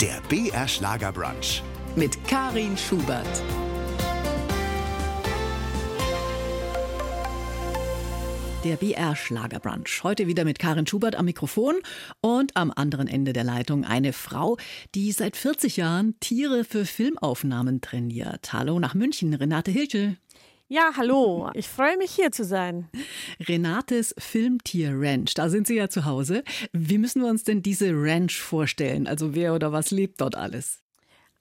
Der BR Schlagerbrunch. mit Karin Schubert. Der BR Schlagerbrunch. Heute wieder mit Karin Schubert am Mikrofon und am anderen Ende der Leitung eine Frau, die seit 40 Jahren Tiere für Filmaufnahmen trainiert. Hallo nach München, Renate Hilschel. Ja, hallo. Ich freue mich hier zu sein. Renates Filmtier Ranch, da sind Sie ja zu Hause. Wie müssen wir uns denn diese Ranch vorstellen? Also wer oder was lebt dort alles?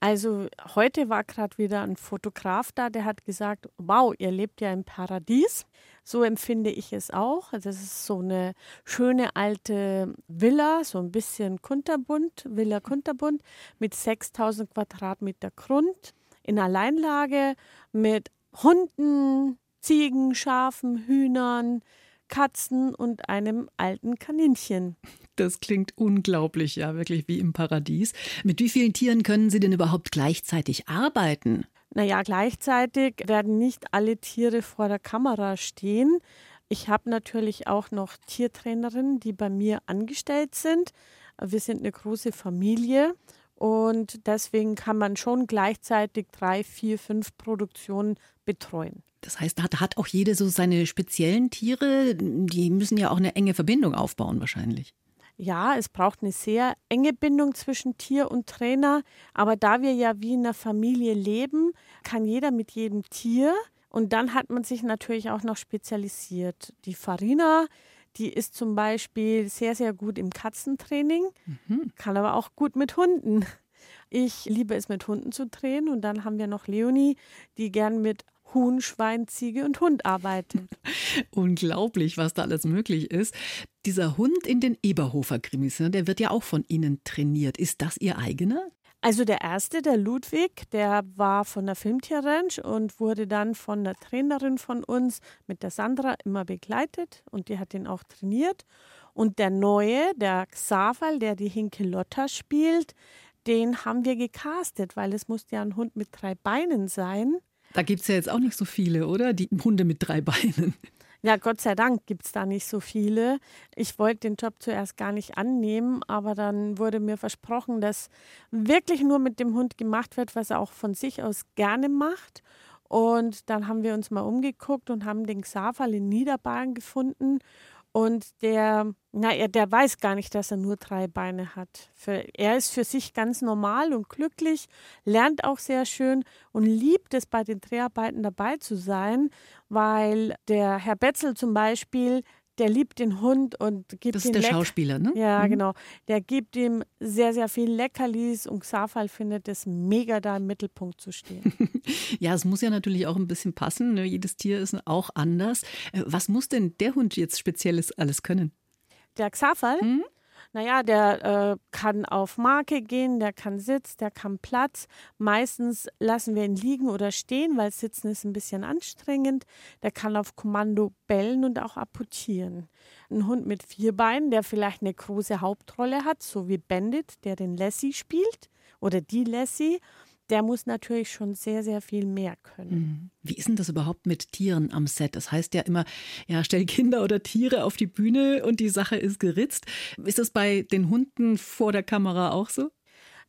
Also heute war gerade wieder ein Fotograf da, der hat gesagt, wow, ihr lebt ja im Paradies. So empfinde ich es auch. Das ist so eine schöne alte Villa, so ein bisschen kunterbunt, Villa kunterbunt mit 6000 Quadratmeter Grund in Alleinlage mit Hunden, Ziegen, Schafen, Hühnern, Katzen und einem alten Kaninchen. Das klingt unglaublich, ja, wirklich wie im Paradies. Mit wie vielen Tieren können Sie denn überhaupt gleichzeitig arbeiten? Naja, gleichzeitig werden nicht alle Tiere vor der Kamera stehen. Ich habe natürlich auch noch Tiertrainerinnen, die bei mir angestellt sind. Wir sind eine große Familie und deswegen kann man schon gleichzeitig drei, vier, fünf Produktionen betreuen. Das heißt, hat, hat auch jede so seine speziellen Tiere? Die müssen ja auch eine enge Verbindung aufbauen, wahrscheinlich. Ja, es braucht eine sehr enge Bindung zwischen Tier und Trainer. Aber da wir ja wie in einer Familie leben, kann jeder mit jedem Tier. Und dann hat man sich natürlich auch noch spezialisiert. Die Farina, die ist zum Beispiel sehr, sehr gut im Katzentraining, kann aber auch gut mit Hunden. Ich liebe es, mit Hunden zu drehen. Und dann haben wir noch Leonie, die gern mit Huhn, Schwein, Ziege und Hund arbeitet. Unglaublich, was da alles möglich ist. Dieser Hund in den Eberhofer-Krimis, ne, der wird ja auch von Ihnen trainiert. Ist das Ihr eigener? Also der erste, der Ludwig, der war von der Filmtierranch und wurde dann von der Trainerin von uns mit der Sandra immer begleitet und die hat ihn auch trainiert. Und der neue, der Xaval, der die Hinke Lotta spielt, den haben wir gecastet, weil es musste ja ein Hund mit drei Beinen sein. Da gibt es ja jetzt auch nicht so viele, oder? Die Hunde mit drei Beinen. Ja, Gott sei Dank gibt es da nicht so viele. Ich wollte den Job zuerst gar nicht annehmen, aber dann wurde mir versprochen, dass wirklich nur mit dem Hund gemacht wird, was er auch von sich aus gerne macht. Und dann haben wir uns mal umgeguckt und haben den Xaval in Niederbayern gefunden. Und der, na, er, der weiß gar nicht, dass er nur drei Beine hat. Für, er ist für sich ganz normal und glücklich, lernt auch sehr schön und liebt es, bei den Dreharbeiten dabei zu sein, weil der Herr Betzel zum Beispiel, der liebt den Hund und gibt Das ihm ist der Leck- Schauspieler, ne? Ja, Mhm. genau. Der gibt ihm sehr, sehr viel Leckerlis und Xafal findet es mega, da im Mittelpunkt zu stehen. Ja, es muss ja natürlich auch ein bisschen passen. Ne? Jedes Tier ist auch anders. Äh, Was muss denn der Hund jetzt Spezielles alles können? Der Xafal, Mhm. Naja, der äh, kann auf Marke gehen, der kann Sitz, der kann Platz. Meistens lassen wir ihn liegen oder stehen, weil Sitzen ist ein bisschen anstrengend. Der kann auf Kommando bellen und auch apportieren. Ein Hund mit vier Beinen, der vielleicht eine große Hauptrolle hat, so wie Bandit, der den Lassie spielt oder die Lassie, der muss natürlich schon sehr, sehr viel mehr können. Wie ist denn das überhaupt mit Tieren am Set? Das heißt ja immer, ja, stell Kinder oder Tiere auf die Bühne und die Sache ist geritzt. Ist das bei den Hunden vor der Kamera auch so?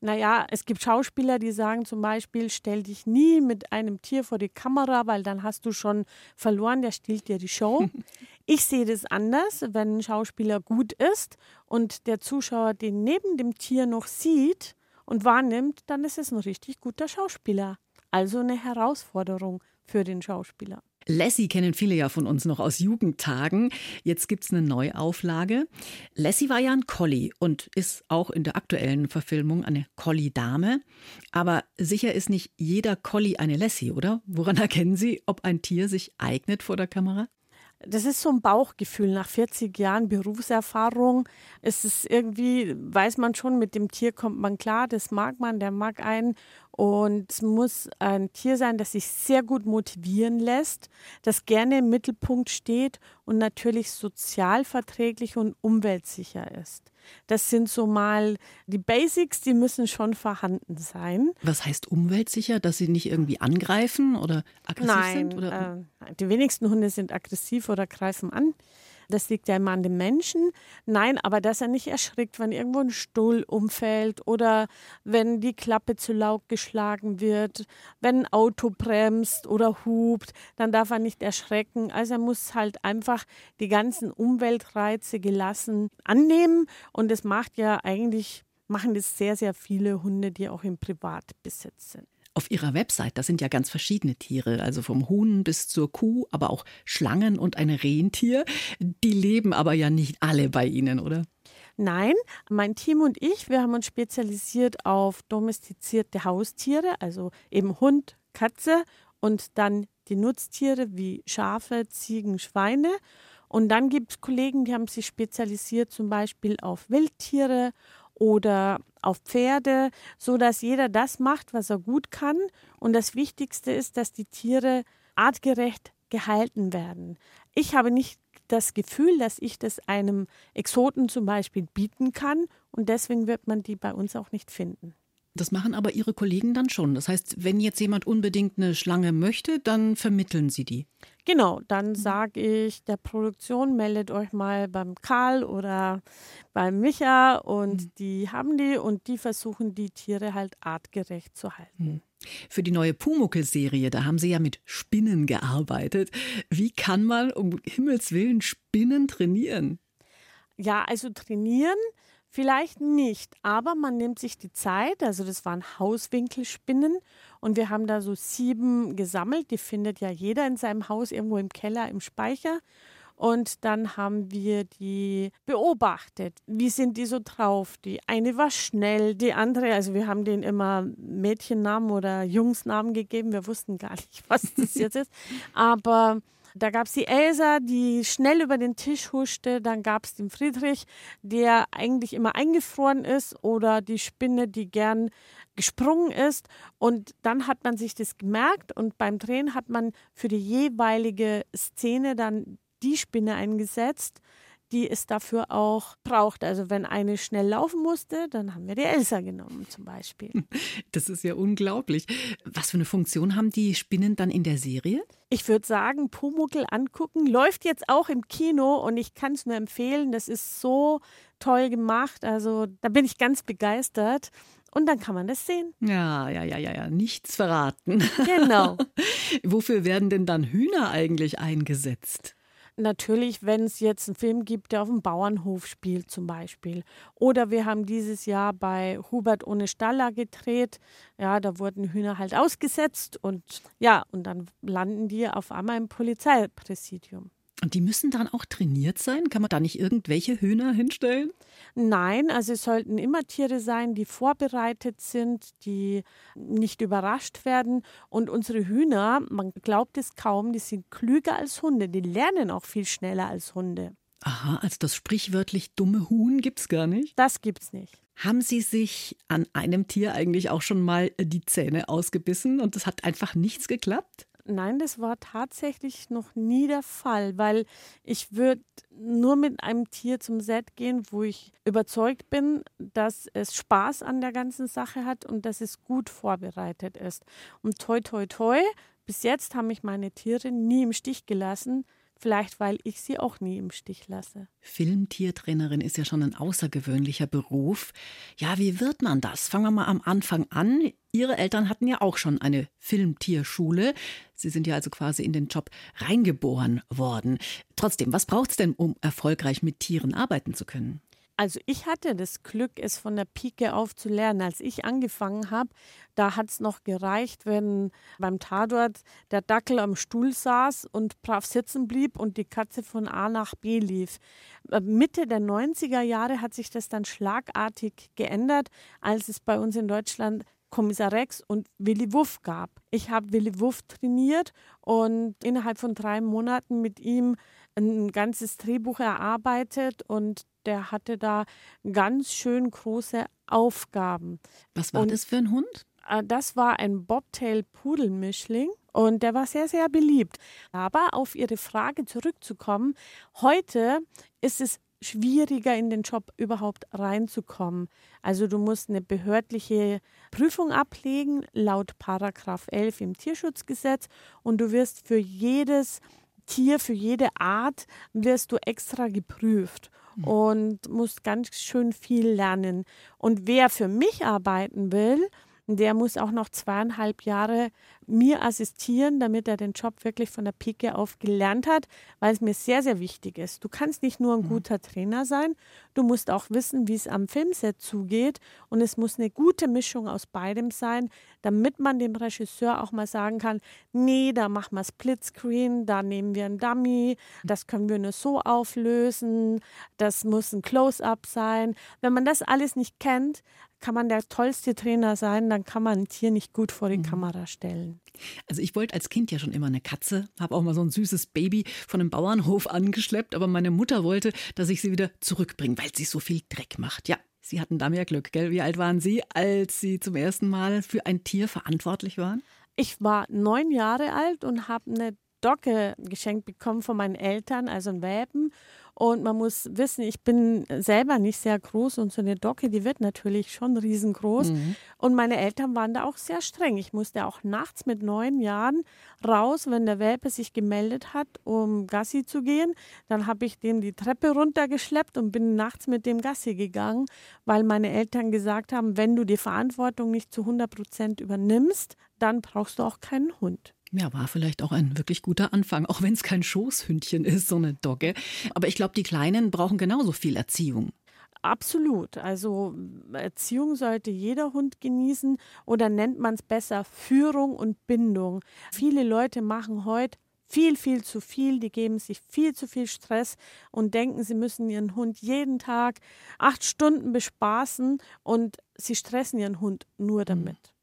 Naja, es gibt Schauspieler, die sagen zum Beispiel, stell dich nie mit einem Tier vor die Kamera, weil dann hast du schon verloren, der stiehlt dir die Show. Ich sehe das anders, wenn ein Schauspieler gut ist und der Zuschauer den neben dem Tier noch sieht und wahrnimmt, dann ist es ein richtig guter Schauspieler. Also eine Herausforderung für den Schauspieler. Lassie kennen viele ja von uns noch aus Jugendtagen. Jetzt gibt's eine Neuauflage. Lassie war ja ein Collie und ist auch in der aktuellen Verfilmung eine Collie-Dame. Aber sicher ist nicht jeder Collie eine Lassie, oder? Woran erkennen Sie, ob ein Tier sich eignet vor der Kamera? Das ist so ein Bauchgefühl nach 40 Jahren Berufserfahrung. Es ist irgendwie, weiß man schon, mit dem Tier kommt man klar, das mag man, der mag einen. Und es muss ein Tier sein, das sich sehr gut motivieren lässt, das gerne im Mittelpunkt steht und natürlich sozialverträglich und umweltsicher ist. Das sind so mal die Basics, die müssen schon vorhanden sein. Was heißt umweltsicher, dass sie nicht irgendwie angreifen oder aggressiv Nein, sind? Oder? äh, die wenigsten Hunde sind aggressiv oder greifen an. Das liegt ja immer an dem Menschen. Nein, aber dass er nicht erschrickt, wenn irgendwo ein Stuhl umfällt oder wenn die Klappe zu laut geschlagen wird, wenn ein Auto bremst oder hupt, dann darf er nicht erschrecken. Also er muss halt einfach die ganzen Umweltreize gelassen annehmen und das macht ja eigentlich machen das sehr, sehr viele Hunde, die auch im Privatbesitz sind. Auf Ihrer Website, da sind ja ganz verschiedene Tiere, also vom Huhn bis zur Kuh, aber auch Schlangen und ein Rentier. Die leben aber ja nicht alle bei Ihnen, oder? Nein, mein Team und ich, wir haben uns spezialisiert auf domestizierte Haustiere, also eben Hund, Katze und dann die Nutztiere wie Schafe, Ziegen, Schweine. Und dann gibt es Kollegen, die haben sich spezialisiert zum Beispiel auf Wildtiere oder auf Pferde, so dass jeder das macht, was er gut kann. Und das Wichtigste ist, dass die Tiere artgerecht gehalten werden. Ich habe nicht das Gefühl, dass ich das einem Exoten zum Beispiel bieten kann und deswegen wird man die bei uns auch nicht finden. Das machen aber Ihre Kollegen dann schon. Das heißt, wenn jetzt jemand unbedingt eine Schlange möchte, dann vermitteln Sie die. Genau, dann mhm. sage ich der Produktion, meldet euch mal beim Karl oder beim Micha und mhm. die haben die und die versuchen die Tiere halt artgerecht zu halten. Mhm. Für die neue Pumuckel-Serie, da haben Sie ja mit Spinnen gearbeitet. Wie kann man um Himmels Willen Spinnen trainieren? Ja, also trainieren Vielleicht nicht, aber man nimmt sich die Zeit. Also das waren Hauswinkelspinnen und wir haben da so sieben gesammelt. Die findet ja jeder in seinem Haus irgendwo im Keller, im Speicher. Und dann haben wir die beobachtet. Wie sind die so drauf? Die eine war schnell, die andere, also wir haben denen immer Mädchennamen oder Jungsnamen gegeben. Wir wussten gar nicht, was das jetzt ist. Aber da gab es die Elsa, die schnell über den Tisch huschte. Dann gab es den Friedrich, der eigentlich immer eingefroren ist. Oder die Spinne, die gern gesprungen ist. Und dann hat man sich das gemerkt und beim Drehen hat man für die jeweilige Szene dann die Spinne eingesetzt die es dafür auch braucht. Also wenn eine schnell laufen musste, dann haben wir die Elsa genommen zum Beispiel. Das ist ja unglaublich. Was für eine Funktion haben die Spinnen dann in der Serie? Ich würde sagen, Pumuckel angucken. Läuft jetzt auch im Kino und ich kann es nur empfehlen. Das ist so toll gemacht. Also da bin ich ganz begeistert. Und dann kann man das sehen. Ja, ja, ja, ja, ja. Nichts verraten. Genau. Wofür werden denn dann Hühner eigentlich eingesetzt? Natürlich, wenn es jetzt einen Film gibt, der auf dem Bauernhof spielt zum Beispiel. Oder wir haben dieses Jahr bei Hubert ohne Staller gedreht. Ja, da wurden Hühner halt ausgesetzt und ja, und dann landen die auf einmal im Polizeipräsidium. Und die müssen dann auch trainiert sein? Kann man da nicht irgendwelche Hühner hinstellen? Nein, also es sollten immer Tiere sein, die vorbereitet sind, die nicht überrascht werden. Und unsere Hühner, man glaubt es kaum, die sind klüger als Hunde. Die lernen auch viel schneller als Hunde. Aha, also das sprichwörtlich dumme Huhn gibt es gar nicht? Das gibt's nicht. Haben Sie sich an einem Tier eigentlich auch schon mal die Zähne ausgebissen und es hat einfach nichts geklappt? Nein, das war tatsächlich noch nie der Fall, weil ich würde nur mit einem Tier zum Set gehen, wo ich überzeugt bin, dass es Spaß an der ganzen Sache hat und dass es gut vorbereitet ist. Und toi, toi, toi, bis jetzt haben mich meine Tiere nie im Stich gelassen. Vielleicht, weil ich sie auch nie im Stich lasse. Filmtiertrainerin ist ja schon ein außergewöhnlicher Beruf. Ja, wie wird man das? Fangen wir mal am Anfang an. Ihre Eltern hatten ja auch schon eine Filmtierschule. Sie sind ja also quasi in den Job reingeboren worden. Trotzdem, was braucht es denn, um erfolgreich mit Tieren arbeiten zu können? Also ich hatte das Glück, es von der Pike auf zu lernen. Als ich angefangen habe, da hat es noch gereicht, wenn beim Tatort der Dackel am Stuhl saß und brav sitzen blieb und die Katze von A nach B lief. Äh, Mitte der 90er Jahre hat sich das dann schlagartig geändert, als es bei uns in Deutschland Kommissar Rex und Willy Wuff gab. Ich habe Willy Wuff trainiert und innerhalb von drei Monaten mit ihm ein ganzes Drehbuch erarbeitet und der hatte da ganz schön große Aufgaben. Was war und, das für ein Hund? Äh, das war ein Bobtail-Pudelmischling. Und der war sehr, sehr beliebt. Aber auf Ihre Frage zurückzukommen, heute ist es schwieriger in den Job überhaupt reinzukommen. Also du musst eine behördliche Prüfung ablegen, laut Paragraph 11 im Tierschutzgesetz und du wirst für jedes Tier, für jede Art wirst du extra geprüft. Und musst ganz schön viel lernen. Und wer für mich arbeiten will, der muss auch noch zweieinhalb Jahre mir assistieren, damit er den Job wirklich von der Pike auf gelernt hat, weil es mir sehr, sehr wichtig ist. Du kannst nicht nur ein mhm. guter Trainer sein, du musst auch wissen, wie es am Filmset zugeht und es muss eine gute Mischung aus beidem sein, damit man dem Regisseur auch mal sagen kann, nee, da machen wir Splitscreen, da nehmen wir einen Dummy, das können wir nur so auflösen, das muss ein Close-up sein. Wenn man das alles nicht kennt, kann man der tollste Trainer sein, dann kann man ein Tier nicht gut vor die mhm. Kamera stellen. Also ich wollte als Kind ja schon immer eine Katze, habe auch mal so ein süßes Baby von einem Bauernhof angeschleppt, aber meine Mutter wollte, dass ich sie wieder zurückbringe, weil sie so viel Dreck macht. Ja, Sie hatten da mehr Glück, gell? Wie alt waren Sie, als Sie zum ersten Mal für ein Tier verantwortlich waren? Ich war neun Jahre alt und habe eine Docke geschenkt bekommen von meinen Eltern, also ein Welpen. Und man muss wissen, ich bin selber nicht sehr groß und so eine Docke, die wird natürlich schon riesengroß. Mhm. Und meine Eltern waren da auch sehr streng. Ich musste auch nachts mit neun Jahren raus, wenn der Welpe sich gemeldet hat, um Gassi zu gehen. Dann habe ich dem die Treppe runtergeschleppt und bin nachts mit dem Gassi gegangen, weil meine Eltern gesagt haben, wenn du die Verantwortung nicht zu 100 Prozent übernimmst, dann brauchst du auch keinen Hund. Ja, war vielleicht auch ein wirklich guter Anfang, auch wenn es kein Schoßhündchen ist, so eine Dogge. Aber ich glaube, die Kleinen brauchen genauso viel Erziehung. Absolut. Also Erziehung sollte jeder Hund genießen oder nennt man es besser Führung und Bindung. Viele Leute machen heute viel, viel zu viel, die geben sich viel zu viel Stress und denken, sie müssen ihren Hund jeden Tag acht Stunden bespaßen und sie stressen ihren Hund nur mhm. damit.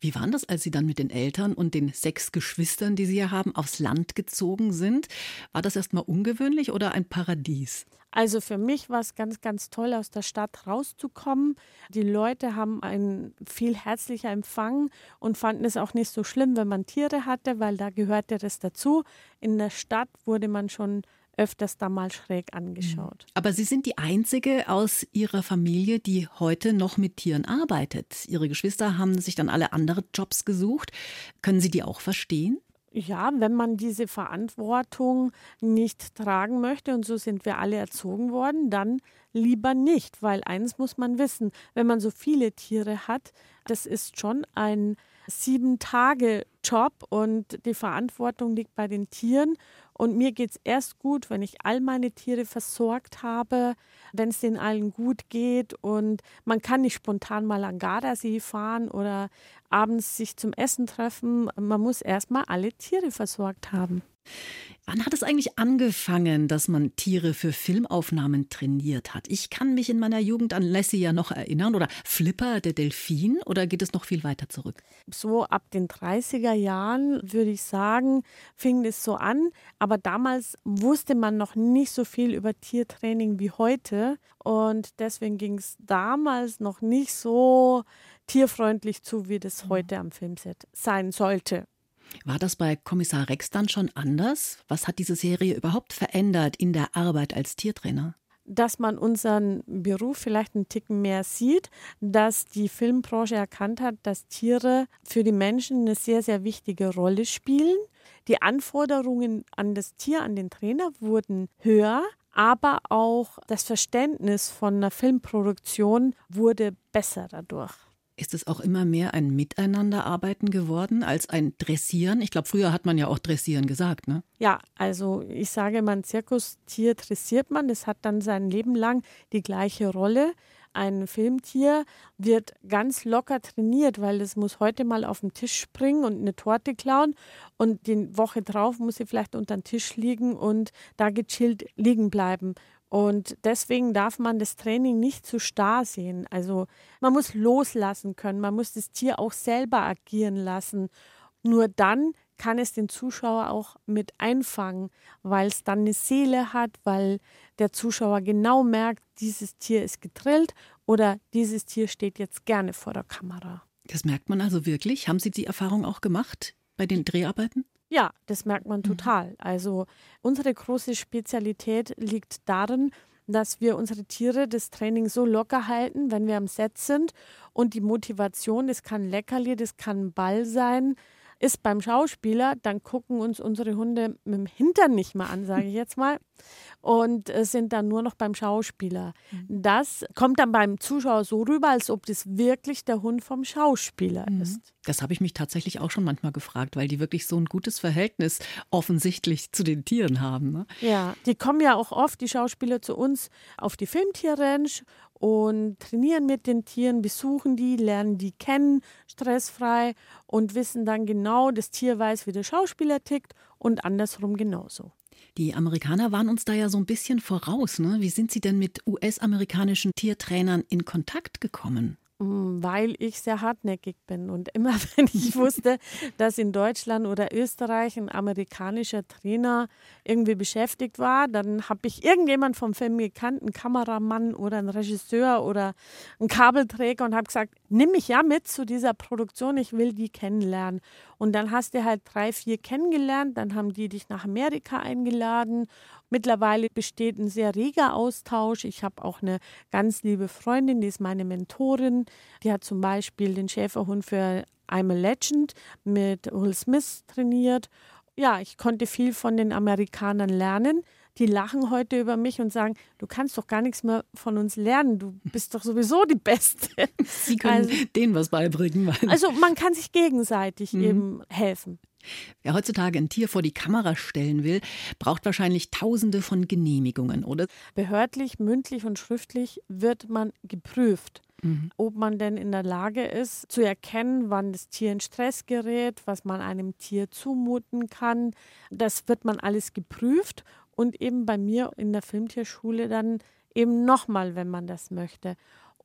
Wie war das, als Sie dann mit den Eltern und den sechs Geschwistern, die Sie ja haben, aufs Land gezogen sind? War das erstmal ungewöhnlich oder ein Paradies? Also für mich war es ganz, ganz toll, aus der Stadt rauszukommen. Die Leute haben einen viel herzlicher Empfang und fanden es auch nicht so schlimm, wenn man Tiere hatte, weil da gehörte das dazu. In der Stadt wurde man schon öfters da mal schräg angeschaut. Mhm. Aber Sie sind die Einzige aus Ihrer Familie, die heute noch mit Tieren arbeitet. Ihre Geschwister haben sich dann alle andere Jobs gesucht. Können Sie die auch verstehen? Ja, wenn man diese Verantwortung nicht tragen möchte, und so sind wir alle erzogen worden, dann lieber nicht, weil eins muss man wissen, wenn man so viele Tiere hat, das ist schon ein sieben Tage Job und die Verantwortung liegt bei den Tieren und mir geht es erst gut, wenn ich all meine Tiere versorgt habe, wenn es den allen gut geht. Und man kann nicht spontan mal an Gardasee fahren oder abends sich zum Essen treffen. Man muss erst mal alle Tiere versorgt haben. Wann hat es eigentlich angefangen, dass man Tiere für Filmaufnahmen trainiert hat? Ich kann mich in meiner Jugend an Lassie ja noch erinnern oder Flipper, der Delfin, oder geht es noch viel weiter zurück? So ab den 30er Jahren würde ich sagen, fing es so an. Aber damals wusste man noch nicht so viel über Tiertraining wie heute. Und deswegen ging es damals noch nicht so tierfreundlich zu, wie das mhm. heute am Filmset sein sollte. War das bei Kommissar Rex dann schon anders? Was hat diese Serie überhaupt verändert in der Arbeit als Tiertrainer? dass man unseren Beruf vielleicht einen Ticken mehr sieht, dass die Filmbranche erkannt hat, dass Tiere für die Menschen eine sehr, sehr wichtige Rolle spielen. Die Anforderungen an das Tier, an den Trainer wurden höher, aber auch das Verständnis von einer Filmproduktion wurde besser dadurch. Ist es auch immer mehr ein Miteinanderarbeiten geworden als ein Dressieren? Ich glaube, früher hat man ja auch Dressieren gesagt, ne? Ja, also ich sage immer, ein Zirkustier dressiert man, das hat dann sein Leben lang die gleiche Rolle. Ein Filmtier wird ganz locker trainiert, weil es muss heute mal auf den Tisch springen und eine Torte klauen und die Woche drauf muss sie vielleicht unter den Tisch liegen und da gechillt liegen bleiben. Und deswegen darf man das Training nicht zu starr sehen. Also man muss loslassen können, man muss das Tier auch selber agieren lassen. Nur dann kann es den Zuschauer auch mit einfangen, weil es dann eine Seele hat, weil der Zuschauer genau merkt, dieses Tier ist getrillt oder dieses Tier steht jetzt gerne vor der Kamera. Das merkt man also wirklich. Haben Sie die Erfahrung auch gemacht bei den Dreharbeiten? Ja, das merkt man mhm. total. Also unsere große Spezialität liegt darin, dass wir unsere Tiere das Training so locker halten, wenn wir am Set sind und die Motivation, das kann Leckerli, das kann ein Ball sein, ist beim Schauspieler, dann gucken uns unsere Hunde mit dem Hintern nicht mehr an, sage ich jetzt mal, und äh, sind dann nur noch beim Schauspieler. Mhm. Das kommt dann beim Zuschauer so rüber, als ob das wirklich der Hund vom Schauspieler mhm. ist. Das habe ich mich tatsächlich auch schon manchmal gefragt, weil die wirklich so ein gutes Verhältnis offensichtlich zu den Tieren haben. Ne? Ja, die kommen ja auch oft, die Schauspieler, zu uns auf die Filmtierranch und trainieren mit den Tieren, besuchen die, lernen die kennen, stressfrei und wissen dann genau, das Tier weiß, wie der Schauspieler tickt und andersrum genauso. Die Amerikaner waren uns da ja so ein bisschen voraus. Ne? Wie sind Sie denn mit US-amerikanischen Tiertrainern in Kontakt gekommen? Mm, weil ich sehr hartnäckig bin. Und immer wenn ich wusste, dass in Deutschland oder Österreich ein amerikanischer Trainer irgendwie beschäftigt war, dann habe ich irgendjemand vom Film gekannt, einen Kameramann oder einen Regisseur oder einen Kabelträger und habe gesagt, nimm mich ja mit zu dieser Produktion, ich will die kennenlernen. Und dann hast du halt drei, vier kennengelernt, dann haben die dich nach Amerika eingeladen Mittlerweile besteht ein sehr reger Austausch. Ich habe auch eine ganz liebe Freundin, die ist meine Mentorin. Die hat zum Beispiel den Schäferhund für I'm a Legend mit Will Smith trainiert. Ja, ich konnte viel von den Amerikanern lernen. Die lachen heute über mich und sagen, du kannst doch gar nichts mehr von uns lernen. Du bist doch sowieso die Beste. Sie können also, denen was beibringen. Also man kann sich gegenseitig mhm. eben helfen. Wer heutzutage ein Tier vor die Kamera stellen will, braucht wahrscheinlich tausende von Genehmigungen, oder? Behördlich, mündlich und schriftlich wird man geprüft. Mhm. Ob man denn in der Lage ist, zu erkennen, wann das Tier in Stress gerät, was man einem Tier zumuten kann. Das wird man alles geprüft und eben bei mir in der Filmtierschule dann eben nochmal, wenn man das möchte.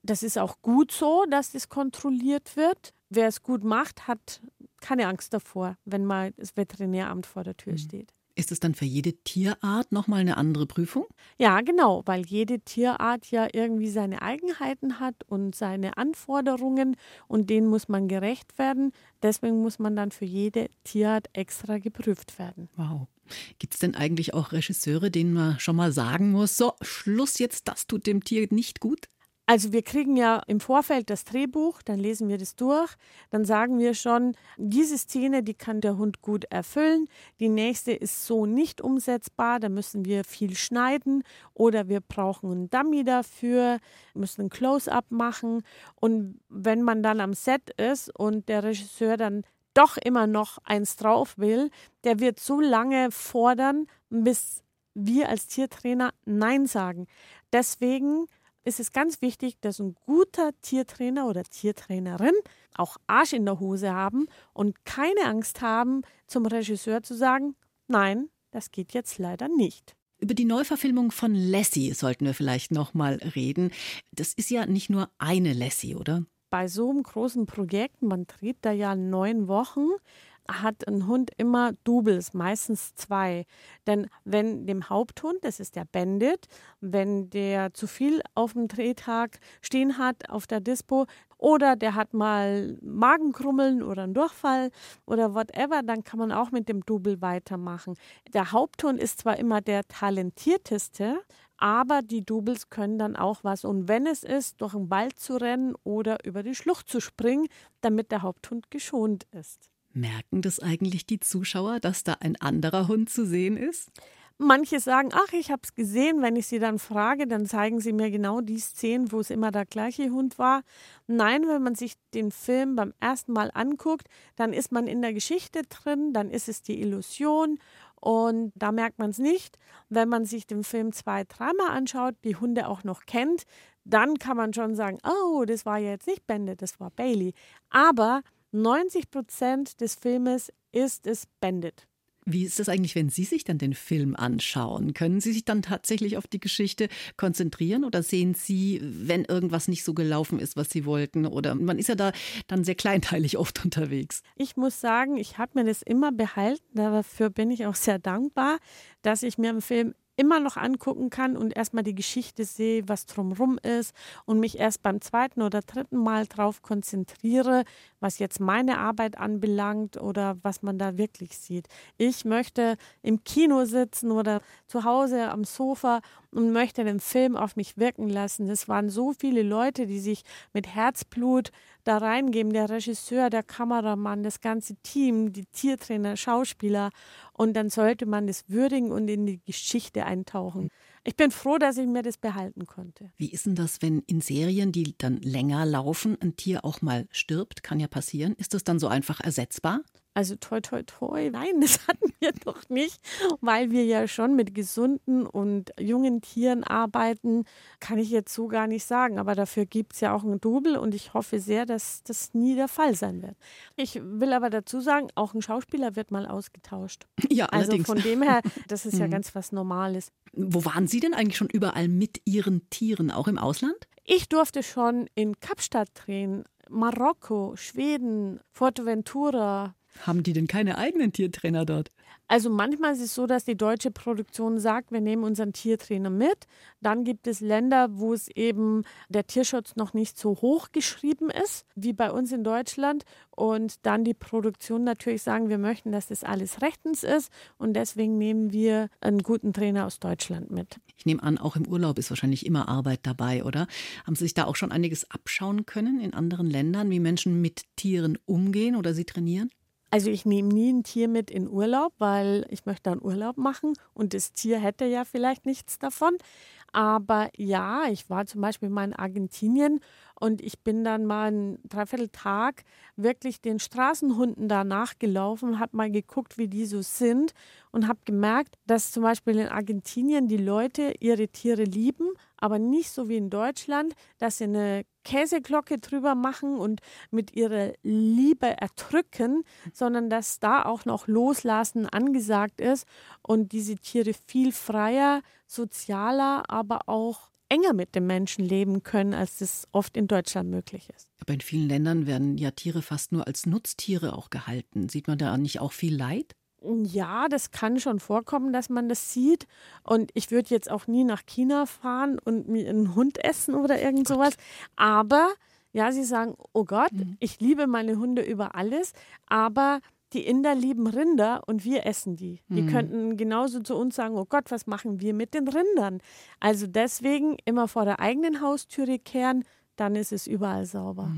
Das ist auch gut so, dass das kontrolliert wird. Wer es gut macht, hat keine Angst davor, wenn mal das Veterinäramt vor der Tür mhm. steht. Ist es dann für jede Tierart nochmal eine andere Prüfung? Ja, genau, weil jede Tierart ja irgendwie seine Eigenheiten hat und seine Anforderungen und denen muss man gerecht werden. Deswegen muss man dann für jede Tierart extra geprüft werden. Wow. Gibt es denn eigentlich auch Regisseure, denen man schon mal sagen muss, so, Schluss jetzt, das tut dem Tier nicht gut? Also wir kriegen ja im Vorfeld das Drehbuch, dann lesen wir das durch, dann sagen wir schon, diese Szene, die kann der Hund gut erfüllen, die nächste ist so nicht umsetzbar, da müssen wir viel schneiden oder wir brauchen einen Dummy dafür, müssen ein Close-up machen und wenn man dann am Set ist und der Regisseur dann doch immer noch eins drauf will, der wird so lange fordern, bis wir als Tiertrainer Nein sagen. Deswegen ist es ganz wichtig, dass ein guter Tiertrainer oder Tiertrainerin auch Arsch in der Hose haben und keine Angst haben, zum Regisseur zu sagen, nein, das geht jetzt leider nicht. Über die Neuverfilmung von Lassie sollten wir vielleicht noch mal reden. Das ist ja nicht nur eine Lassie, oder? Bei so einem großen Projekt, man dreht da ja neun Wochen, hat ein Hund immer Doubles, meistens zwei. Denn wenn dem Haupthund, das ist der Bandit, wenn der zu viel auf dem Drehtag stehen hat auf der Dispo oder der hat mal Magenkrummeln oder einen Durchfall oder whatever, dann kann man auch mit dem Double weitermachen. Der Haupthund ist zwar immer der talentierteste, aber die Doubles können dann auch was. Und wenn es ist, durch den Wald zu rennen oder über die Schlucht zu springen, damit der Haupthund geschont ist. Merken das eigentlich die Zuschauer, dass da ein anderer Hund zu sehen ist? Manche sagen, ach, ich habe es gesehen. Wenn ich sie dann frage, dann zeigen sie mir genau die Szenen, wo es immer der gleiche Hund war. Nein, wenn man sich den Film beim ersten Mal anguckt, dann ist man in der Geschichte drin, dann ist es die Illusion und da merkt man es nicht. Wenn man sich den Film zwei, dreimal anschaut, die Hunde auch noch kennt, dann kann man schon sagen, oh, das war jetzt nicht Bandit, das war Bailey. Aber 90 Prozent des Filmes ist es Bandit. Wie ist das eigentlich, wenn Sie sich dann den Film anschauen? Können Sie sich dann tatsächlich auf die Geschichte konzentrieren oder sehen Sie, wenn irgendwas nicht so gelaufen ist, was Sie wollten? Oder man ist ja da dann sehr kleinteilig oft unterwegs. Ich muss sagen, ich habe mir das immer behalten. Dafür bin ich auch sehr dankbar, dass ich mir im Film immer noch angucken kann und erstmal die Geschichte sehe, was drumherum ist und mich erst beim zweiten oder dritten Mal darauf konzentriere, was jetzt meine Arbeit anbelangt oder was man da wirklich sieht. Ich möchte im Kino sitzen oder zu Hause am Sofa und möchte den Film auf mich wirken lassen. Es waren so viele Leute, die sich mit Herzblut da reingeben, der Regisseur, der Kameramann, das ganze Team, die Tiertrainer, Schauspieler. Und dann sollte man das würdigen und in die Geschichte eintauchen. Ich bin froh, dass ich mir das behalten konnte. Wie ist denn das, wenn in Serien, die dann länger laufen, ein Tier auch mal stirbt? Kann ja passieren. Ist das dann so einfach ersetzbar? Also toi, toi, toi, nein, das hatten wir doch nicht, weil wir ja schon mit gesunden und jungen Tieren arbeiten, kann ich jetzt so gar nicht sagen. Aber dafür gibt es ja auch ein Double und ich hoffe sehr, dass das nie der Fall sein wird. Ich will aber dazu sagen, auch ein Schauspieler wird mal ausgetauscht. Ja, also allerdings. von dem her, das ist ja Mhm. ganz was Normales. Wo waren Sie denn eigentlich schon überall mit Ihren Tieren, auch im Ausland? Ich durfte schon in Kapstadt drehen, Marokko, Schweden, Fuerteventura, Haben die denn keine eigenen Tiertrainer dort? Also manchmal ist es so, dass die deutsche Produktion sagt, wir nehmen unseren Tiertrainer mit. Dann gibt es Länder, wo es eben der Tierschutz noch nicht so hoch geschrieben ist, wie bei uns in Deutschland. Und dann die Produktion natürlich sagen, wir möchten, dass das alles rechtens ist. Und deswegen nehmen wir einen guten Trainer aus Deutschland mit. Ich nehme an, auch im Urlaub ist wahrscheinlich immer Arbeit dabei, oder? Haben Sie sich da auch schon einiges abschauen können in anderen Ländern, wie Menschen mit Tieren umgehen oder sie trainieren? Also ich nehme nie ein Tier mit in Urlaub, weil ich möchte dann Urlaub machen und das Tier hätte ja vielleicht nichts davon. Aber ja, ich war zum Beispiel mal in Argentinien und ich bin dann mal einen Dreivierteltag wirklich den Straßenhunden da nachgelaufen, habe mal geguckt, wie die so sind und habe gemerkt, dass zum Beispiel in Argentinien die Leute ihre Tiere lieben, aber nicht so wie in Deutschland, dass sie eine Käseglocke drüber machen und mit ihrer Liebe erdrücken, sondern dass da auch noch Loslassen angesagt ist und diese Tiere viel freier, sozialer, aber auch enger mit dem Menschen leben können, als das oft in Deutschland möglich ist. Aber in vielen Ländern werden ja Tiere fast nur als Nutztiere auch gehalten. Sieht man da nicht auch viel Leid? Ja, das kann schon vorkommen, dass man das sieht. Und ich würde jetzt auch nie nach China fahren und mir einen Hund essen oder irgend sowas. Aber ja, sie sagen, oh Gott, ich liebe meine Hunde über alles, aber die Inder lieben Rinder und wir essen die. Die könnten genauso zu uns sagen, oh Gott, was machen wir mit den Rindern? Also deswegen immer vor der eigenen Haustüre kehren, dann ist es überall sauber.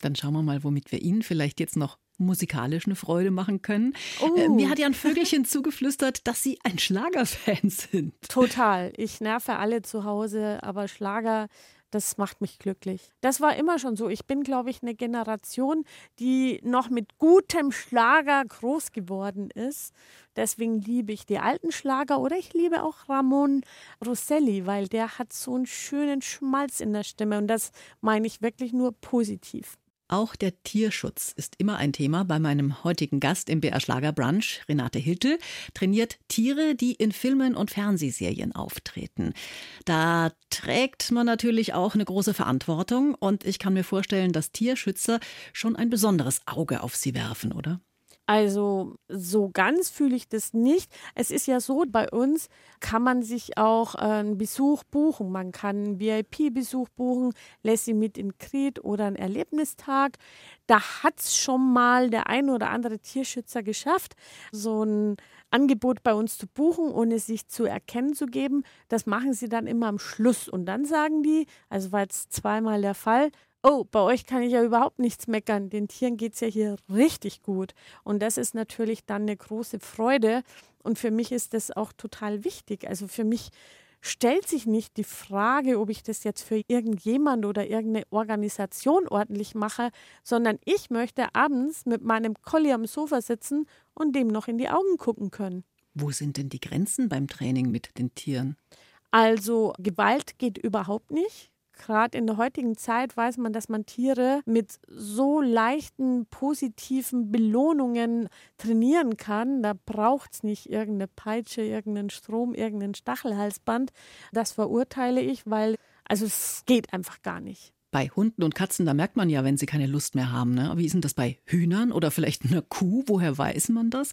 Dann schauen wir mal, womit wir Ihnen vielleicht jetzt noch musikalisch eine Freude machen können. Oh. Äh, mir hat ja ein Vögelchen zugeflüstert, dass Sie ein Schlagerfan sind. Total. Ich nerve alle zu Hause, aber Schlager, das macht mich glücklich. Das war immer schon so. Ich bin, glaube ich, eine Generation, die noch mit gutem Schlager groß geworden ist. Deswegen liebe ich die alten Schlager oder ich liebe auch Ramon Rosselli, weil der hat so einen schönen Schmalz in der Stimme und das meine ich wirklich nur positiv. Auch der Tierschutz ist immer ein Thema bei meinem heutigen Gast im BR Schlager Brunch. Renate Hiltel trainiert Tiere, die in Filmen und Fernsehserien auftreten. Da trägt man natürlich auch eine große Verantwortung und ich kann mir vorstellen, dass Tierschützer schon ein besonderes Auge auf sie werfen, oder? Also so ganz fühle ich das nicht. Es ist ja so, bei uns kann man sich auch äh, einen Besuch buchen. Man kann einen VIP-Besuch buchen, lässt sie mit in Kret oder einen Erlebnistag. Da hat es schon mal der ein oder andere Tierschützer geschafft, so ein Angebot bei uns zu buchen, ohne sich zu erkennen zu geben. Das machen sie dann immer am Schluss. Und dann sagen die, also war jetzt zweimal der Fall, oh, bei euch kann ich ja überhaupt nichts meckern. Den Tieren geht es ja hier richtig gut. Und das ist natürlich dann eine große Freude. Und für mich ist das auch total wichtig. Also für mich stellt sich nicht die Frage, ob ich das jetzt für irgendjemand oder irgendeine Organisation ordentlich mache, sondern ich möchte abends mit meinem Collie am Sofa sitzen und dem noch in die Augen gucken können. Wo sind denn die Grenzen beim Training mit den Tieren? Also Gewalt geht überhaupt nicht. Gerade in der heutigen Zeit weiß man, dass man Tiere mit so leichten, positiven Belohnungen trainieren kann. Da braucht es nicht irgendeine Peitsche, irgendeinen Strom, irgendein Stachelhalsband. Das verurteile ich, weil, also es geht einfach gar nicht. Bei Hunden und Katzen, da merkt man ja, wenn sie keine Lust mehr haben. Ne? Wie ist denn das bei Hühnern oder vielleicht einer Kuh? Woher weiß man das?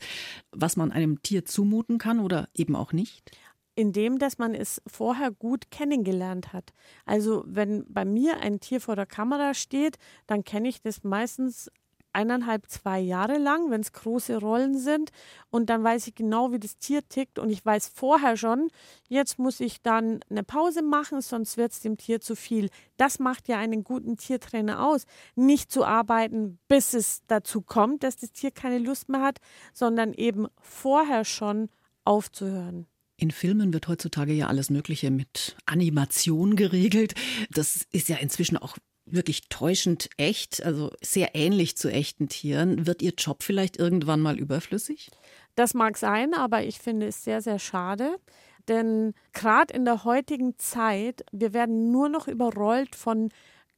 Was man einem Tier zumuten kann oder eben auch nicht? Indem dass man es vorher gut kennengelernt hat. Also wenn bei mir ein Tier vor der Kamera steht, dann kenne ich das meistens eineinhalb, zwei Jahre lang, wenn es große Rollen sind. Und dann weiß ich genau, wie das Tier tickt. Und ich weiß vorher schon, jetzt muss ich dann eine Pause machen, sonst wird es dem Tier zu viel. Das macht ja einen guten Tiertrainer aus. Nicht zu arbeiten, bis es dazu kommt, dass das Tier keine Lust mehr hat, sondern eben vorher schon aufzuhören. In Filmen wird heutzutage ja alles Mögliche mit Animation geregelt. Das ist ja inzwischen auch wirklich täuschend echt, also sehr ähnlich zu echten Tieren. Wird Ihr Job vielleicht irgendwann mal überflüssig? Das mag sein, aber ich finde es sehr, sehr schade. Denn gerade in der heutigen Zeit, wir werden nur noch überrollt von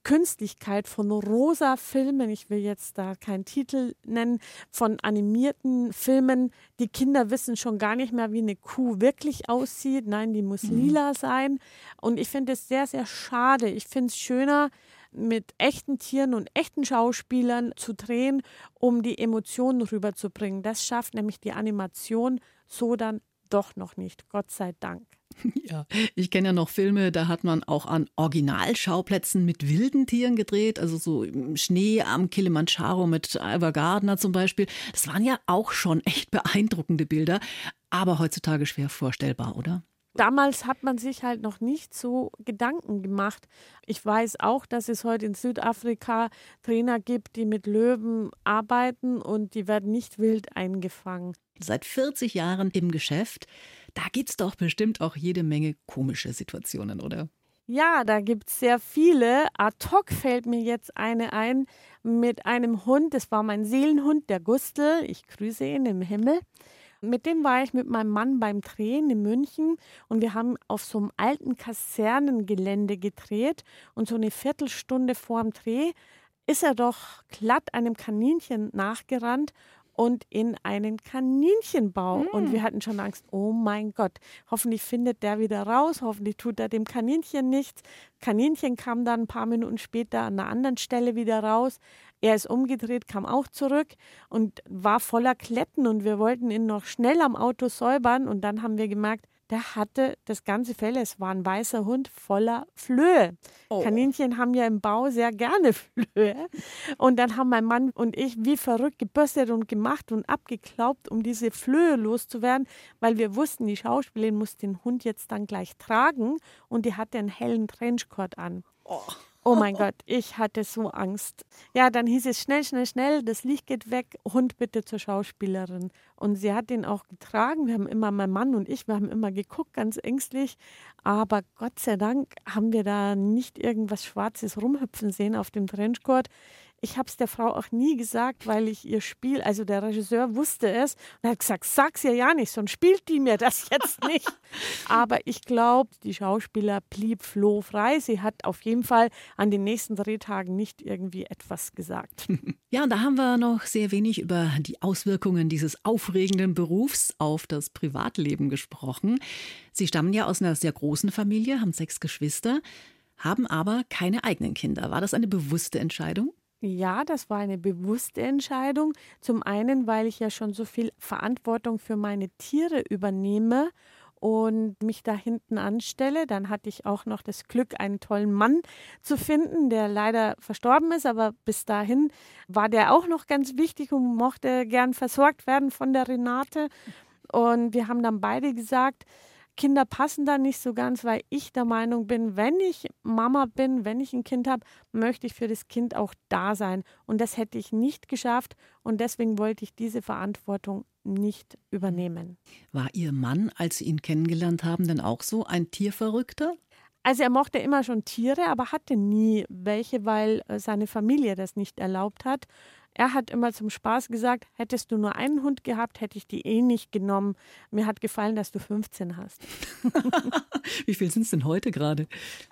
Künstlichkeit, von rosa Filmen, ich will jetzt da keinen Titel nennen, von animierten Filmen. Die Kinder wissen schon gar nicht mehr, wie eine Kuh wirklich aussieht. Nein, die muss mhm. lila sein. Und ich finde es sehr, sehr schade. Ich finde es schöner, mit echten Tieren und echten Schauspielern zu drehen, um die Emotionen rüberzubringen. Das schafft nämlich die Animation so dann doch noch nicht, Gott sei Dank. Ja, ich kenne ja noch Filme, da hat man auch an Originalschauplätzen mit wilden Tieren gedreht, also so Schnee am Kilimanjaro mit Ivor Gardner zum Beispiel. Das waren ja auch schon echt beeindruckende Bilder, aber heutzutage schwer vorstellbar, oder? damals hat man sich halt noch nicht so Gedanken gemacht. Ich weiß auch, dass es heute in Südafrika Trainer gibt, die mit Löwen arbeiten und die werden nicht wild eingefangen. Seit 40 Jahren im Geschäft, da gibt es doch bestimmt auch jede Menge komische Situationen, oder? Ja, da gibt es sehr viele. Ad hoc fällt mir jetzt eine ein mit einem Hund. Das war mein Seelenhund, der Gustel. Ich grüße ihn im Himmel. Mit dem war ich mit meinem Mann beim Drehen in München und wir haben auf so einem alten Kasernengelände gedreht und so eine Viertelstunde vor dem Dreh ist er doch glatt einem Kaninchen nachgerannt und in einen Kaninchenbau. Mm. Und wir hatten schon Angst, oh mein Gott, hoffentlich findet der wieder raus, hoffentlich tut er dem Kaninchen nichts. Kaninchen kam dann ein paar Minuten später an einer anderen Stelle wieder raus. Er ist umgedreht, kam auch zurück und war voller Kletten und wir wollten ihn noch schnell am Auto säubern und dann haben wir gemerkt, der hatte das ganze Fell, es war ein weißer Hund voller Flöhe. Oh. Kaninchen haben ja im Bau sehr gerne Flöhe. Und dann haben mein Mann und ich wie verrückt gebürstet und gemacht und abgeklaubt, um diese Flöhe loszuwerden, weil wir wussten, die Schauspielerin muss den Hund jetzt dann gleich tragen und die hatte einen hellen Trenchcoat an. Oh. Oh mein Gott, ich hatte so Angst. Ja, dann hieß es schnell, schnell, schnell, das Licht geht weg, Hund bitte zur Schauspielerin. Und sie hat ihn auch getragen. Wir haben immer, mein Mann und ich, wir haben immer geguckt, ganz ängstlich. Aber Gott sei Dank haben wir da nicht irgendwas Schwarzes rumhüpfen sehen auf dem Trenchcoat. Ich habe es der Frau auch nie gesagt, weil ich ihr Spiel, also der Regisseur wusste es und hat gesagt, sag's ihr ja nicht, sonst spielt die mir das jetzt nicht. Aber ich glaube, die Schauspieler blieb flohfrei. Sie hat auf jeden Fall an den nächsten Drehtagen nicht irgendwie etwas gesagt. Ja, und da haben wir noch sehr wenig über die Auswirkungen dieses aufregenden Berufs auf das Privatleben gesprochen. Sie stammen ja aus einer sehr großen Familie, haben sechs Geschwister, haben aber keine eigenen Kinder. War das eine bewusste Entscheidung? Ja, das war eine bewusste Entscheidung. Zum einen, weil ich ja schon so viel Verantwortung für meine Tiere übernehme und mich da hinten anstelle. Dann hatte ich auch noch das Glück, einen tollen Mann zu finden, der leider verstorben ist, aber bis dahin war der auch noch ganz wichtig und mochte gern versorgt werden von der Renate. Und wir haben dann beide gesagt, Kinder passen da nicht so ganz, weil ich der Meinung bin, wenn ich Mama bin, wenn ich ein Kind habe, möchte ich für das Kind auch da sein. Und das hätte ich nicht geschafft und deswegen wollte ich diese Verantwortung nicht übernehmen. War Ihr Mann, als Sie ihn kennengelernt haben, denn auch so ein Tierverrückter? Also er mochte immer schon Tiere, aber hatte nie welche, weil äh, seine Familie das nicht erlaubt hat. Er hat immer zum Spaß gesagt, hättest du nur einen Hund gehabt, hätte ich die eh nicht genommen. Mir hat gefallen, dass du 15 hast. Wie viel sind es denn heute gerade?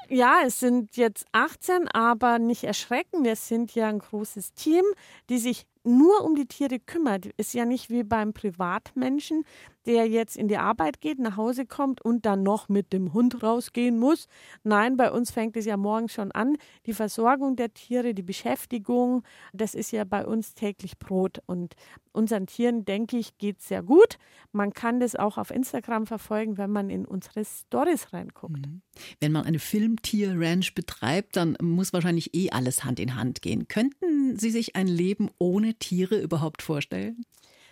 Ja, es sind jetzt 18, aber nicht erschrecken. Wir sind ja ein großes Team, die sich nur um die Tiere kümmert. Ist ja nicht wie beim Privatmenschen, der jetzt in die Arbeit geht, nach Hause kommt und dann noch mit dem Hund rausgehen muss. Nein, bei uns fängt es ja morgens schon an. Die Versorgung der Tiere, die Beschäftigung, das ist ja bei uns täglich Brot. Und unseren Tieren, denke ich, geht es sehr gut. Man kann das auch auf Instagram verfolgen, wenn man in unsere Stories reinguckt. Mhm. Wenn man eine Filmtier-Ranch betreibt, dann muss wahrscheinlich eh alles Hand in Hand gehen. Könnten Sie sich ein Leben ohne Tiere überhaupt vorstellen?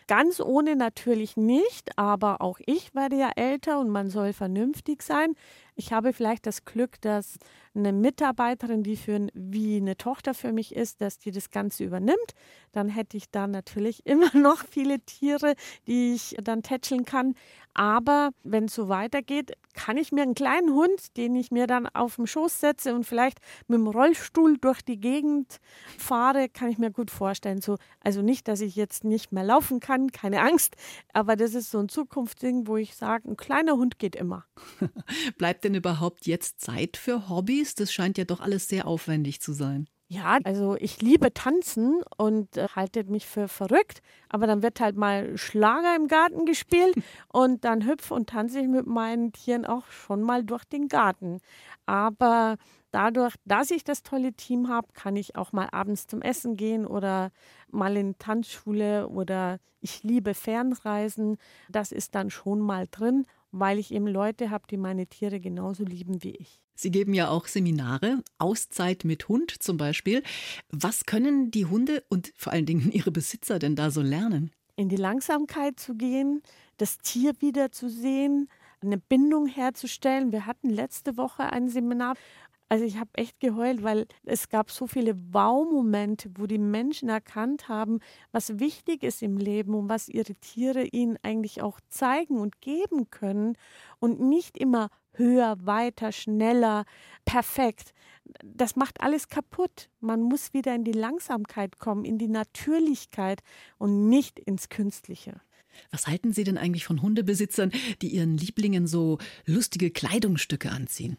Ganz ohne natürlich nicht, aber auch ich werde ja älter und man soll vernünftig sein. Ich habe vielleicht das Glück, dass eine Mitarbeiterin, die für wie eine Tochter für mich ist, dass die das Ganze übernimmt. Dann hätte ich da natürlich immer noch viele Tiere, die ich dann tätscheln kann. Aber wenn es so weitergeht, kann ich mir einen kleinen Hund, den ich mir dann auf den Schoß setze und vielleicht mit dem Rollstuhl durch die Gegend fahre, kann ich mir gut vorstellen. So, also nicht, dass ich jetzt nicht mehr laufen kann, keine Angst, aber das ist so ein Zukunftsding, wo ich sage, ein kleiner Hund geht immer. Bleibt denn überhaupt jetzt Zeit für Hobbys? Das scheint ja doch alles sehr aufwendig zu sein. Ja, also ich liebe tanzen und äh, haltet mich für verrückt, aber dann wird halt mal Schlager im Garten gespielt und dann hüpfe und tanze ich mit meinen Tieren auch schon mal durch den Garten. Aber dadurch, dass ich das tolle Team habe, kann ich auch mal abends zum Essen gehen oder mal in Tanzschule oder ich liebe Fernreisen. Das ist dann schon mal drin, weil ich eben Leute habe, die meine Tiere genauso lieben wie ich. Sie geben ja auch Seminare, Auszeit mit Hund zum Beispiel. Was können die Hunde und vor allen Dingen ihre Besitzer denn da so lernen? In die Langsamkeit zu gehen, das Tier wiederzusehen, eine Bindung herzustellen. Wir hatten letzte Woche ein Seminar, also ich habe echt geheult, weil es gab so viele Wow-Momente, wo die Menschen erkannt haben, was wichtig ist im Leben und was ihre Tiere ihnen eigentlich auch zeigen und geben können und nicht immer höher, weiter, schneller, perfekt. Das macht alles kaputt. Man muss wieder in die Langsamkeit kommen, in die Natürlichkeit und nicht ins Künstliche. Was halten Sie denn eigentlich von Hundebesitzern, die ihren Lieblingen so lustige Kleidungsstücke anziehen?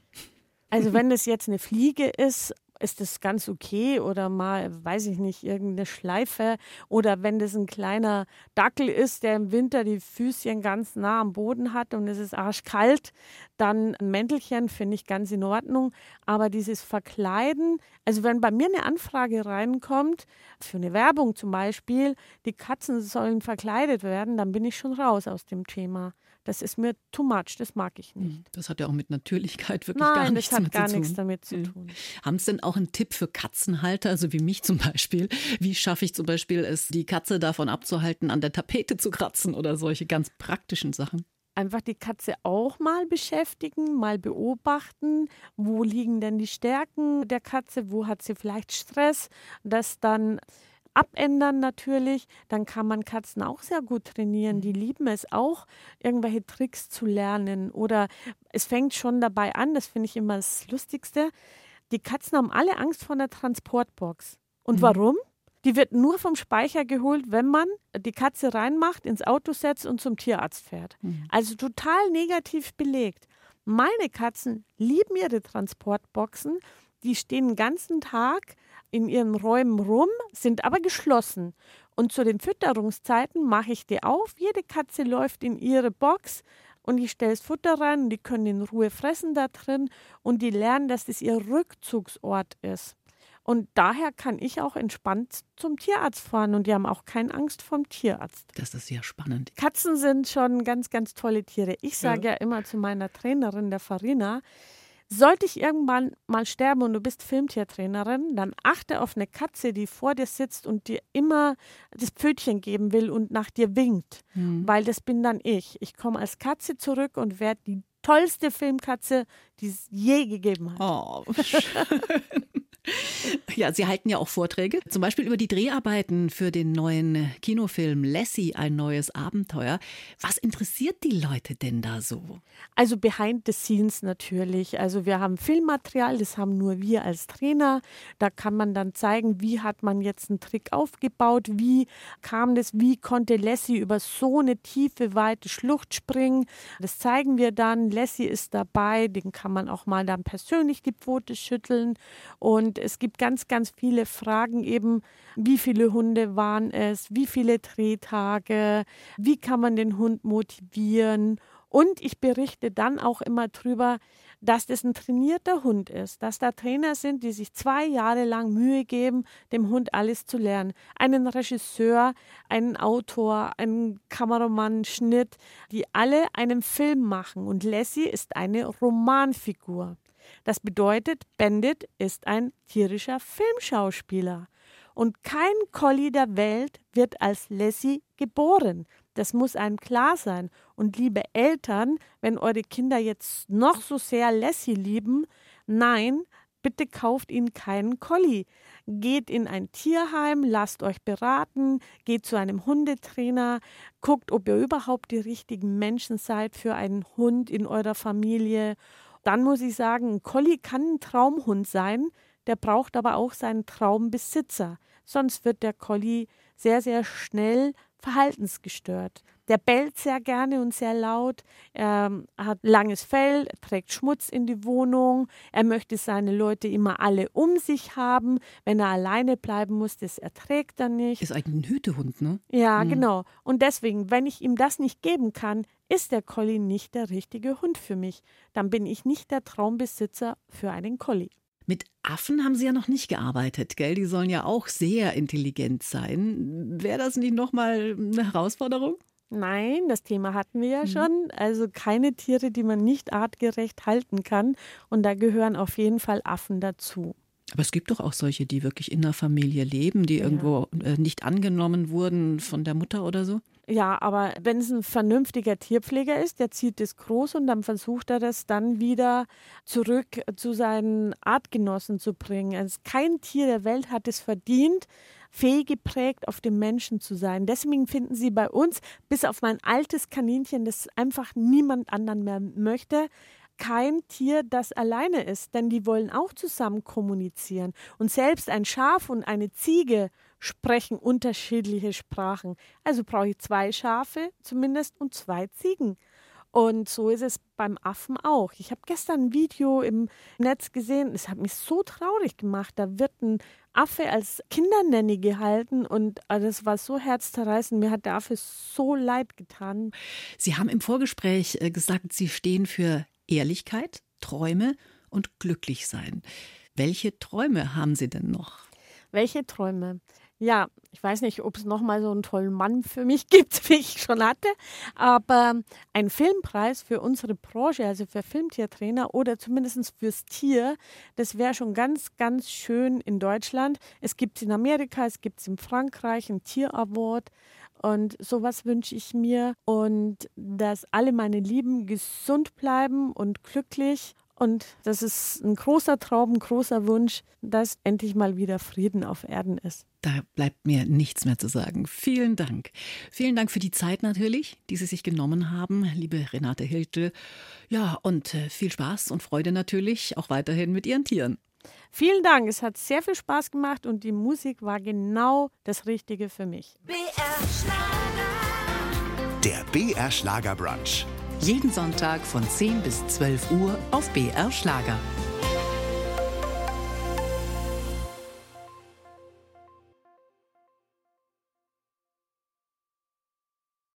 Also wenn es jetzt eine Fliege ist, ist das ganz okay oder mal, weiß ich nicht, irgendeine Schleife oder wenn das ein kleiner Dackel ist, der im Winter die Füßchen ganz nah am Boden hat und es ist arschkalt, dann ein Mäntelchen finde ich ganz in Ordnung. Aber dieses Verkleiden, also wenn bei mir eine Anfrage reinkommt, für eine Werbung zum Beispiel, die Katzen sollen verkleidet werden, dann bin ich schon raus aus dem Thema. Das ist mir too much, das mag ich nicht. Hm, das hat ja auch mit Natürlichkeit wirklich Nein, gar nichts das hat gar zu tun. nichts damit zu tun. Haben Sie denn auch einen Tipp für Katzenhalter, also wie mich zum Beispiel? Wie schaffe ich zum Beispiel es, die Katze davon abzuhalten, an der Tapete zu kratzen oder solche ganz praktischen Sachen? einfach die Katze auch mal beschäftigen, mal beobachten, wo liegen denn die Stärken der Katze, wo hat sie vielleicht Stress, das dann abändern natürlich, dann kann man Katzen auch sehr gut trainieren. Die lieben es auch, irgendwelche Tricks zu lernen. Oder es fängt schon dabei an, das finde ich immer das Lustigste. Die Katzen haben alle Angst vor einer Transportbox. Und mhm. warum? Die wird nur vom Speicher geholt, wenn man die Katze reinmacht, ins Auto setzt und zum Tierarzt fährt. Mhm. Also total negativ belegt. Meine Katzen lieben ihre Transportboxen. Die stehen den ganzen Tag in ihren Räumen rum, sind aber geschlossen. Und zu den Fütterungszeiten mache ich die auf. Jede Katze läuft in ihre Box und ich stelle das Futter rein und die können in Ruhe fressen da drin und die lernen, dass das ihr Rückzugsort ist. Und daher kann ich auch entspannt zum Tierarzt fahren und die haben auch keine Angst vom Tierarzt. Das ist sehr spannend. Katzen sind schon ganz, ganz tolle Tiere. Ich sage ja. ja immer zu meiner Trainerin, der Farina, sollte ich irgendwann mal sterben und du bist Filmtiertrainerin, dann achte auf eine Katze, die vor dir sitzt und dir immer das Pfötchen geben will und nach dir winkt, mhm. weil das bin dann ich. Ich komme als Katze zurück und werde die tollste Filmkatze, die es je gegeben hat. Oh, schön. Ja, Sie halten ja auch Vorträge, zum Beispiel über die Dreharbeiten für den neuen Kinofilm Lassie, ein neues Abenteuer. Was interessiert die Leute denn da so? Also behind the scenes natürlich. Also wir haben Filmmaterial, das haben nur wir als Trainer. Da kann man dann zeigen, wie hat man jetzt einen Trick aufgebaut, wie kam das, wie konnte Lassie über so eine tiefe, weite Schlucht springen. Das zeigen wir dann. Lassie ist dabei, den kann man auch mal dann persönlich die Pfote schütteln. Und es gibt ganz, ganz viele Fragen eben, wie viele Hunde waren es, wie viele Drehtage, wie kann man den Hund motivieren. Und ich berichte dann auch immer drüber, dass das ein trainierter Hund ist, dass da Trainer sind, die sich zwei Jahre lang Mühe geben, dem Hund alles zu lernen. Einen Regisseur, einen Autor, einen Kameramann, Schnitt, die alle einen Film machen. Und Lassie ist eine Romanfigur. Das bedeutet, Bandit ist ein tierischer Filmschauspieler. Und kein Collie der Welt wird als Lassie geboren. Das muss einem klar sein. Und liebe Eltern, wenn eure Kinder jetzt noch so sehr Lassie lieben, nein, bitte kauft ihnen keinen Collie. Geht in ein Tierheim, lasst euch beraten, geht zu einem Hundetrainer, guckt, ob ihr überhaupt die richtigen Menschen seid für einen Hund in eurer Familie. Dann muss ich sagen, ein Collie kann ein Traumhund sein, der braucht aber auch seinen Traumbesitzer. Sonst wird der Collie sehr, sehr schnell verhaltensgestört. Der bellt sehr gerne und sehr laut. Er hat langes Fell, trägt Schmutz in die Wohnung. Er möchte seine Leute immer alle um sich haben. Wenn er alleine bleiben muss, das erträgt er nicht. Ist eigentlich ein Hütehund, ne? Ja, mhm. genau. Und deswegen, wenn ich ihm das nicht geben kann, ist der Collie nicht der richtige Hund für mich. Dann bin ich nicht der Traumbesitzer für einen Collie. Mit Affen haben Sie ja noch nicht gearbeitet, gell? Die sollen ja auch sehr intelligent sein. Wäre das nicht nochmal eine Herausforderung? Nein, das Thema hatten wir ja mhm. schon. Also keine Tiere, die man nicht artgerecht halten kann. Und da gehören auf jeden Fall Affen dazu. Aber es gibt doch auch solche, die wirklich in der Familie leben, die ja. irgendwo äh, nicht angenommen wurden von der Mutter oder so. Ja, aber wenn es ein vernünftiger Tierpfleger ist, der zieht es groß und dann versucht er das dann wieder zurück zu seinen Artgenossen zu bringen. Also kein Tier der Welt hat es verdient, fehlgeprägt auf den Menschen zu sein. Deswegen finden Sie bei uns, bis auf mein altes Kaninchen, das einfach niemand anderen mehr möchte, kein Tier, das alleine ist, denn die wollen auch zusammen kommunizieren. Und selbst ein Schaf und eine Ziege sprechen unterschiedliche Sprachen. Also brauche ich zwei Schafe zumindest und zwei Ziegen. Und so ist es beim Affen auch. Ich habe gestern ein Video im Netz gesehen, es hat mich so traurig gemacht. Da wird ein Affe als Kindernanny gehalten und äh, das war so herzzerreißend. Mir hat der Affe so leid getan. Sie haben im Vorgespräch äh, gesagt, Sie stehen für Ehrlichkeit, Träume und Glücklichsein. Welche Träume haben Sie denn noch? Welche Träume? Ja, ich weiß nicht, ob es nochmal so einen tollen Mann für mich gibt, wie ich schon hatte, aber ein Filmpreis für unsere Branche, also für Filmtiertrainer oder zumindest fürs Tier, das wäre schon ganz, ganz schön in Deutschland. Es gibt es in Amerika, es gibt es in Frankreich, ein Tier-Award. Und sowas wünsche ich mir und dass alle meine Lieben gesund bleiben und glücklich und das ist ein großer Traum, ein großer Wunsch, dass endlich mal wieder Frieden auf Erden ist. Da bleibt mir nichts mehr zu sagen. Vielen Dank. Vielen Dank für die Zeit natürlich, die Sie sich genommen haben, liebe Renate Hiltel. Ja, und äh, viel Spaß und Freude natürlich auch weiterhin mit Ihren Tieren. Vielen Dank, es hat sehr viel Spaß gemacht und die Musik war genau das Richtige für mich. BR Schlager. Der BR Schlager Brunch. Jeden Sonntag von 10 bis 12 Uhr auf BR Schlager.